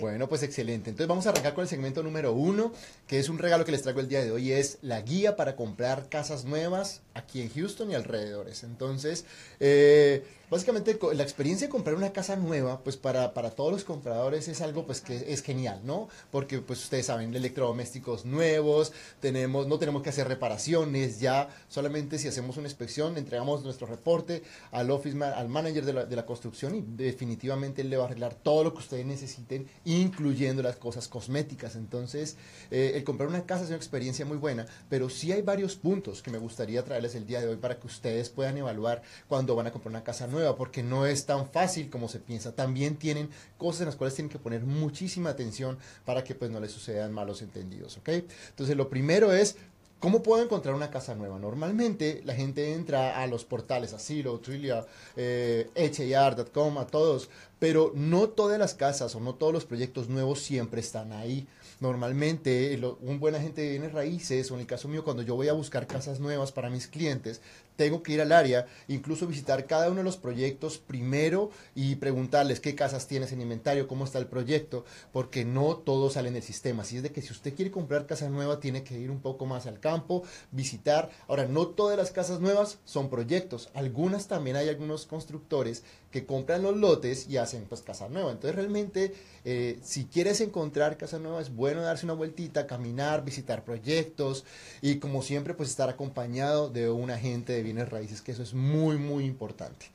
Bueno, pues excelente. Entonces vamos a arrancar con el segmento número uno, que es un regalo que les traigo el día de hoy, es la guía para comprar casas nuevas aquí en Houston y alrededores. Entonces, eh, básicamente la experiencia de comprar una casa nueva, pues para, para todos los compradores es algo pues que es genial, ¿no? Porque pues ustedes saben, electrodomésticos nuevos, tenemos, no tenemos que hacer reparaciones, ya solamente si hacemos una inspección, entregamos nuestro reporte al office al manager de la, de la construcción y definitivamente él le va a arreglar todo lo que ustedes necesiten, incluyendo las cosas cosméticas. Entonces, eh, el comprar una casa es una experiencia muy buena, pero sí hay varios puntos que me gustaría traerles el día de hoy para que ustedes puedan evaluar cuando van a comprar una casa nueva porque no es tan fácil como se piensa. También tienen cosas en las cuales tienen que poner muchísima atención para que pues no les sucedan malos entendidos. Entonces lo primero es ¿Cómo puedo encontrar una casa nueva? Normalmente la gente entra a los portales, Asilo, Trillia, eh, HAR.com, a todos, pero no todas las casas o no todos los proyectos nuevos siempre están ahí. Normalmente un buen agente de bienes raíces, o en el caso mío, cuando yo voy a buscar casas nuevas para mis clientes, tengo que ir al área, incluso visitar cada uno de los proyectos primero y preguntarles qué casas tienes en inventario, cómo está el proyecto, porque no todo sale en el sistema. Así es de que si usted quiere comprar casa nueva, tiene que ir un poco más al campo, visitar. Ahora, no todas las casas nuevas son proyectos. Algunas también hay algunos constructores que compran los lotes y hacen pues casa nueva. Entonces realmente eh, si quieres encontrar casa nueva es bueno darse una vueltita, caminar, visitar proyectos y como siempre pues estar acompañado de un agente de bienes raíces, que eso es muy muy importante.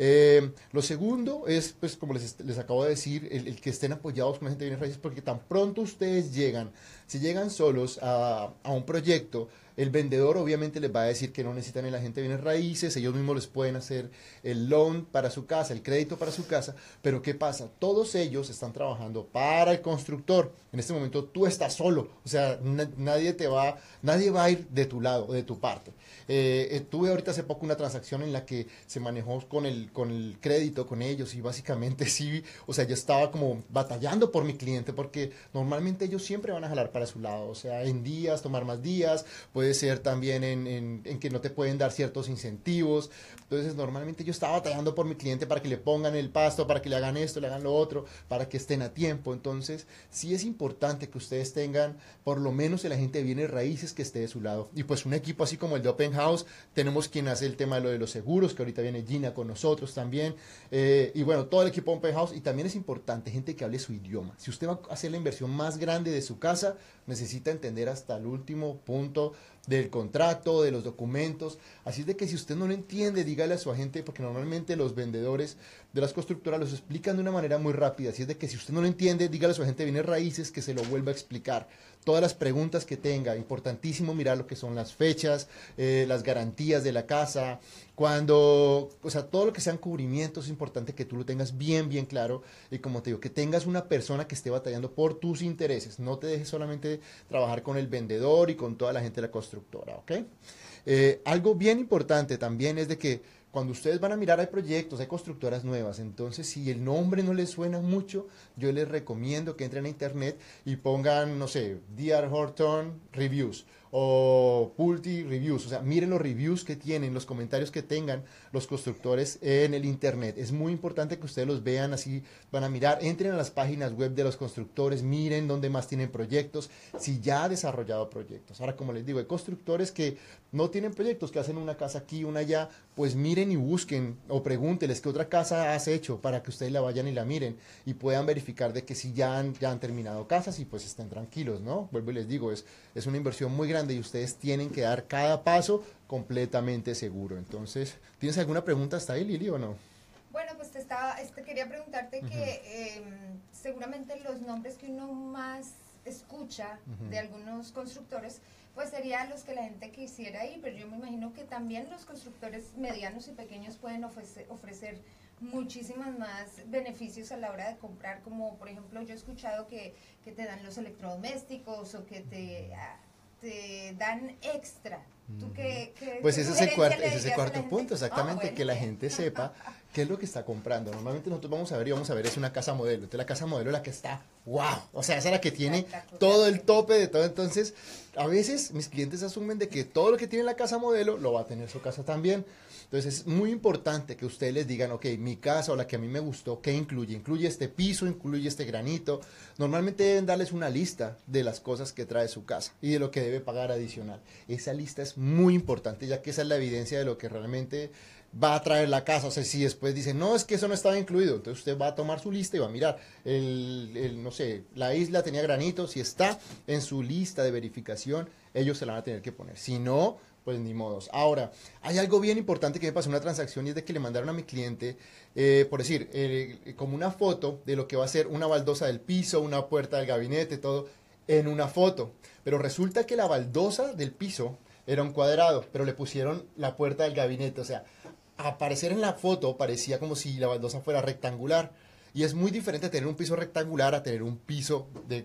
Eh, lo segundo es, pues, como les, les acabo de decir, el, que estén apoyados con la gente de bienes raíces, porque tan pronto ustedes llegan, si llegan solos a, a un proyecto, el vendedor obviamente les va a decir que no necesitan el agente de bienes raíces, ellos mismos les pueden hacer el loan para su casa, el crédito para su casa, pero ¿qué pasa? Todos ellos están trabajando para el constructor. En este momento tú estás solo, o sea, nadie te va, nadie va a ir de tu lado, de tu parte. Eh, eh, tuve ahorita hace poco una transacción en la que se manejó con el, con el crédito con ellos y básicamente sí, o sea, yo estaba como batallando por mi cliente porque normalmente ellos siempre van a jalar para su lado, o sea, en días, tomar más días, puede ser también en, en, que no te pueden dar ciertos incentivos. Entonces, normalmente yo estaba batallando por mi cliente para que le pongan el pasto, para que le hagan esto, le hagan lo otro, para que estén a tiempo. Entonces, sí es importante que ustedes tengan por lo menos el agente de bienes raíces que esté de su lado. Y pues un equipo así como el de Open House, tenemos quien hace el tema de lo de los seguros, que ahorita viene Gina con nosotros también. Eh, y bueno, todo el equipo Open House. Y también es importante gente que hable su idioma. Si usted va a hacer la inversión más grande de su casa, necesita entender hasta el último punto del contrato, de los documentos. Así es de que si usted no lo entiende, dígale a su agente, porque normalmente los vendedores de las constructoras los explican de una manera muy rápida. Así es de que si usted no lo entiende, dígale a su agente de bienes raíces que se lo vuelva a explicar. Todas las preguntas que tenga, importantísimo mirar lo que son las fechas, eh, las garantías de la casa, cuando, o sea, todo lo que sean cubrimientos es importante que tú lo tengas bien, bien claro. Y como te digo, que tengas una persona que esté batallando por tus intereses, no te dejes solamente trabajar con el vendedor y con toda la gente de la constructora, ¿ok? Eh, algo bien importante también es de que cuando ustedes van a mirar hay proyectos, hay constructoras nuevas, entonces si el nombre no les suena mucho, yo les recomiendo que entren a internet y pongan, no sé, DR Horton Reviews o Pulti Reviews, o sea, miren los reviews que tienen, los comentarios que tengan los constructores en el internet. Es muy importante que ustedes los vean así, van a mirar, entren a las páginas web de los constructores, miren dónde más tienen proyectos, si ya ha desarrollado proyectos. Ahora, como les digo, hay constructores que no tienen proyectos, que hacen una casa aquí, una allá, pues miren y busquen o pregúnteles qué otra casa has hecho para que ustedes la vayan y la miren y puedan verificar de que si ya han, ya han terminado casas y pues estén tranquilos, ¿no? Vuelvo y les digo, es, es una inversión muy grande y ustedes tienen que dar cada paso completamente seguro. Entonces, ¿tienes alguna pregunta hasta ahí, Lili, o no? Bueno, pues te estaba, este, quería preguntarte que em, seguramente los nombres que uno más escucha de algunos constructores, pues serían los que la gente quisiera ir, pero yo me imagino que también los constructores medianos y pequeños pueden ofrecer, ofrecer muchísimos más beneficios a la hora de comprar, como por ejemplo yo he escuchado que, que te dan los electrodomésticos o que te, te dan extra ¿Tú qué, qué- Pues ese es el cuarto, ese es el cuarto punto, Ah, exactamente, bueno. que la gente sepa qué es lo que está comprando. Normalmente nosotros vamos a ver y vamos a ver es una casa modelo. Entonces la casa modelo es la que está, wow, o sea, esa es la que tiene todo el tope de todo. Entonces, a veces mis clientes asumen de que todo lo que tiene la casa modelo lo va a tener su casa también. Entonces es muy importante que ustedes les digan, ok, mi casa o la que a mí me gustó, ¿qué incluye? Incluye este piso, incluye este granito. Normalmente deben darles una lista de las cosas que trae su casa y de lo que debe pagar adicional. Esa lista es muy importante ya que esa es la evidencia de lo que realmente va a traer la casa. O sea, si después dicen, no, es que eso no estaba incluido, entonces usted va a tomar su lista y va a mirar, el, no sé, la isla tenía granito, si está en su lista de verificación, ellos se la van a tener que poner. Si no, pues ni modos. Ahora, hay algo bien importante que me pasó en una transacción y es de que le mandaron a mi cliente, eh, por decir, como una foto de lo que va a ser una baldosa del piso, una puerta del gabinete, todo, en una foto. Pero resulta que la baldosa del piso era un cuadrado, pero le pusieron la puerta del gabinete. O sea, aparecer en la foto parecía como si la baldosa fuera rectangular. Y es muy diferente tener un piso rectangular a tener un piso de,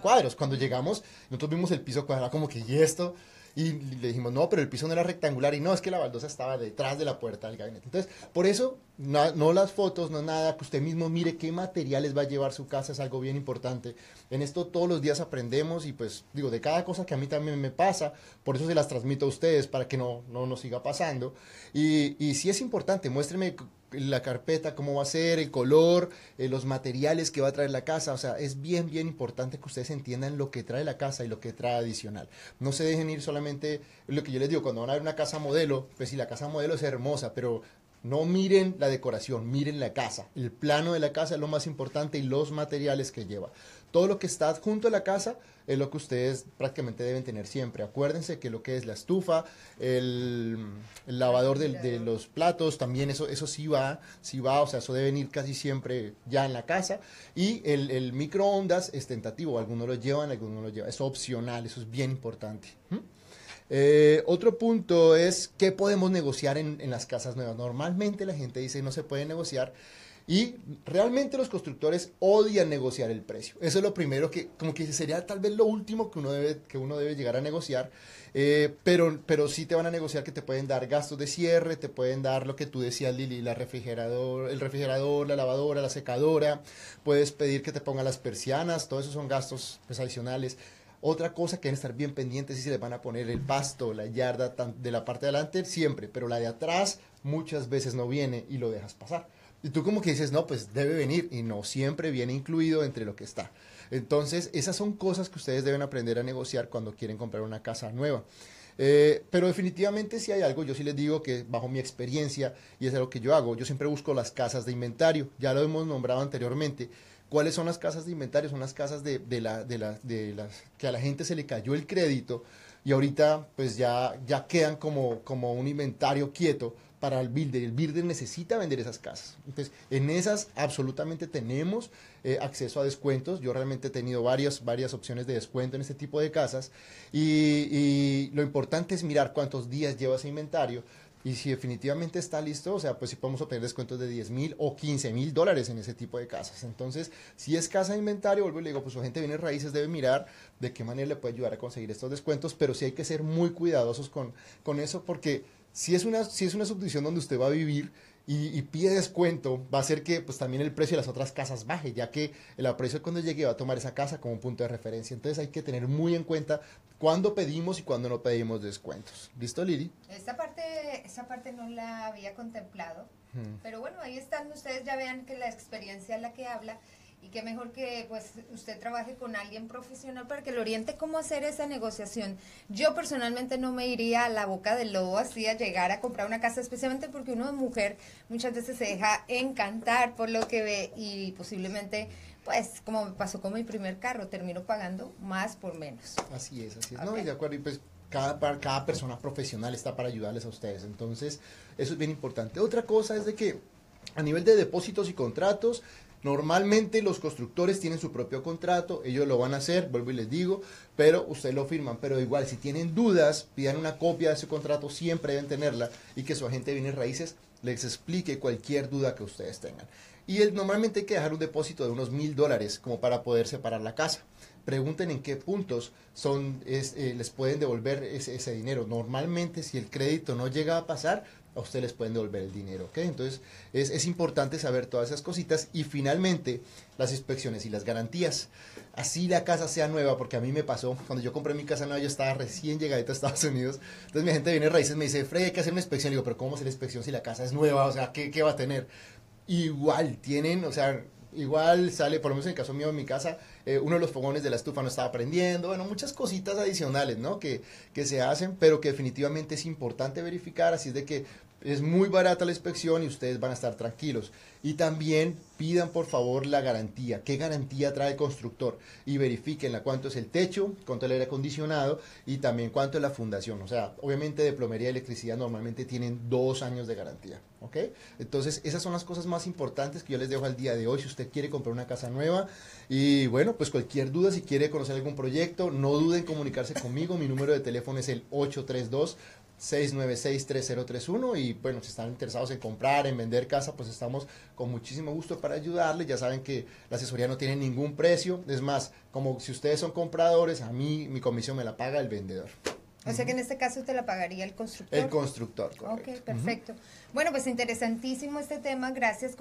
cuadros. Cuando llegamos, nosotros vimos el piso cuadrado como que, ¿y esto? Y le dijimos, no, pero el piso no era rectangular. Y no, es que la baldosa estaba detrás de la puerta del gabinete. Entonces, por eso, na- no las fotos, no nada, que usted mismo mire qué materiales va a llevar su casa, es algo bien importante. En esto todos los días aprendemos y pues digo, de cada cosa que a mí también me pasa, por eso se las transmito a ustedes para que no, no nos siga pasando. Y, y sí es importante, muéstreme la carpeta, cómo va a ser, el color, eh, los materiales que va a traer la casa. O sea, es bien, bien importante que ustedes entiendan lo que trae la casa y lo que trae adicional. No se dejen ir solamente, lo que yo les digo, cuando van a ver una casa modelo, pues si la casa modelo es hermosa, pero no miren la decoración, miren la casa. El plano de la casa es lo más importante y los materiales que lleva. Todo lo que está junto a la casa es lo que ustedes prácticamente deben tener siempre. Acuérdense que lo que es la estufa, el, el lavador de, los platos, también eso, eso sí va, sí va, o sea, eso debe venir casi siempre ya en la casa. Y el, el microondas es tentativo, algunos lo llevan, algunos no lo llevan. Es opcional, eso es bien importante. ¿Mm? Eh, otro punto es qué podemos negociar en, las casas nuevas. Normalmente la gente dice no se puede negociar y realmente los constructores odian negociar el precio. Eso es lo primero que, como que sería tal vez lo último que uno debe, que uno debe llegar a negociar. Eh, pero, pero sí te van a negociar que te pueden dar gastos de cierre, te pueden dar lo que tú decías, Lili, la refrigerador, el refrigerador, la lavadora, la secadora. Puedes pedir que te pongan las persianas, todos esos son gastos pues, adicionales. Otra cosa que deben estar bien pendientes es si les van a poner el pasto, la yarda de la parte de adelante, siempre, pero la de atrás muchas veces no viene y lo dejas pasar. Y tú como que dices, no, pues debe venir y no siempre viene incluido entre lo que está. Entonces, esas son cosas que ustedes deben aprender a negociar cuando quieren comprar una casa nueva. Eh, pero definitivamente si hay algo, yo sí les digo que bajo mi experiencia, y es algo que yo hago, yo siempre busco las casas de inventario, ya lo hemos nombrado anteriormente. ¿Cuáles son las casas de inventario? Son las casas de, la, de las que a la gente se le cayó el crédito y ahorita pues ya, ya quedan como, como un inventario quieto para el builder. El builder necesita vender esas casas. Entonces, en esas absolutamente tenemos eh, acceso a descuentos. Yo realmente he tenido varias, varias opciones de descuento en este tipo de casas. Y, y lo importante es mirar cuántos días lleva ese inventario. Y si definitivamente está listo, o sea, pues sí podemos obtener descuentos de 10 mil o 15 mil dólares en ese tipo de casas. Entonces, si es casa de inventario, vuelvo y le digo, pues su gente viene raíces, debe mirar de qué manera le puede ayudar a conseguir estos descuentos, pero sí hay que ser muy cuidadosos con, con eso porque si es, una, si es una subdivisión donde usted va a vivir y, y pide descuento, va a hacer que pues también el precio de las otras casas baje, ya que el aprecio cuando llegue va a tomar esa casa como punto de referencia. Entonces hay que tener muy en cuenta cuándo pedimos y cuándo no pedimos descuentos. ¿Listo, Lili? Esta parte, esa parte no la había contemplado, Hmm. pero bueno, ahí están, ustedes ya vean que la experiencia es la que habla y que mejor que pues usted trabaje con alguien profesional para que le oriente cómo hacer esa negociación. Yo personalmente no me iría a la boca del lobo así a llegar a comprar una casa, especialmente porque uno de mujer muchas veces se deja encantar por lo que ve y posiblemente pues como me pasó con mi primer carro, termino pagando más por menos. Así es, así es. No, y de acuerdo, y pues cada, cada persona profesional está para ayudarles a ustedes. Entonces, eso es bien importante. Otra cosa es de que a nivel de depósitos y contratos, Normalmente los constructores tienen su propio contrato, ellos lo van a hacer, vuelvo y les digo, pero ustedes lo firman. Pero igual, si tienen dudas, pidan una copia de ese contrato, siempre deben tenerla y que su agente de bienes raíces les explique cualquier duda que ustedes tengan. Y normalmente hay que dejar un depósito de unos mil dólares como para poder separar la casa. Pregunten en qué puntos son, eh, les pueden devolver ese dinero. Normalmente, si el crédito no llega a pasar, a usted les pueden devolver el dinero, ¿ok? Entonces es, importante saber todas esas cositas y finalmente las inspecciones y las garantías. Así la casa sea nueva, porque a mí me pasó, cuando yo compré mi casa nueva yo estaba recién llegadita a Estados Unidos, entonces mi gente viene raíces me dice, Freddy, hay que hacer una inspección, y digo, pero ¿cómo hacer la inspección si la casa es nueva? O sea, ¿qué, qué va a tener? Igual tienen, o sea, igual sale, por lo menos en el caso mío en mi casa, eh, uno de los fogones de la estufa no estaba prendiendo, bueno, muchas cositas adicionales, ¿no? Que, que se hacen, pero que definitivamente es importante verificar, así es de que es muy barata la inspección y ustedes van a estar tranquilos. Y también pidan por favor la garantía. ¿Qué garantía trae el constructor? Y verifiquen cuánto es el techo, cuánto el aire acondicionado y también cuánto es la fundación. O sea, obviamente de plomería y electricidad normalmente tienen dos años de garantía. ¿Ok? Entonces, esas son las cosas más importantes que yo les dejo al día de hoy. Si usted quiere comprar una casa nueva y bueno, pues cualquier duda, si quiere conocer algún proyecto, no duden en comunicarse conmigo. Mi número de teléfono es el 832 696-3031 y bueno, si están interesados en comprar, en vender casa, pues estamos con muchísimo gusto para ayudarles. Ya saben que la asesoría no tiene ningún precio. Es más, como si ustedes son compradores, a mí mi comisión me la paga el vendedor. O sea que en este caso te la pagaría el constructor. El constructor, correcto. Ok, perfecto. Uh -huh. Bueno, pues interesantísimo este tema. Gracias.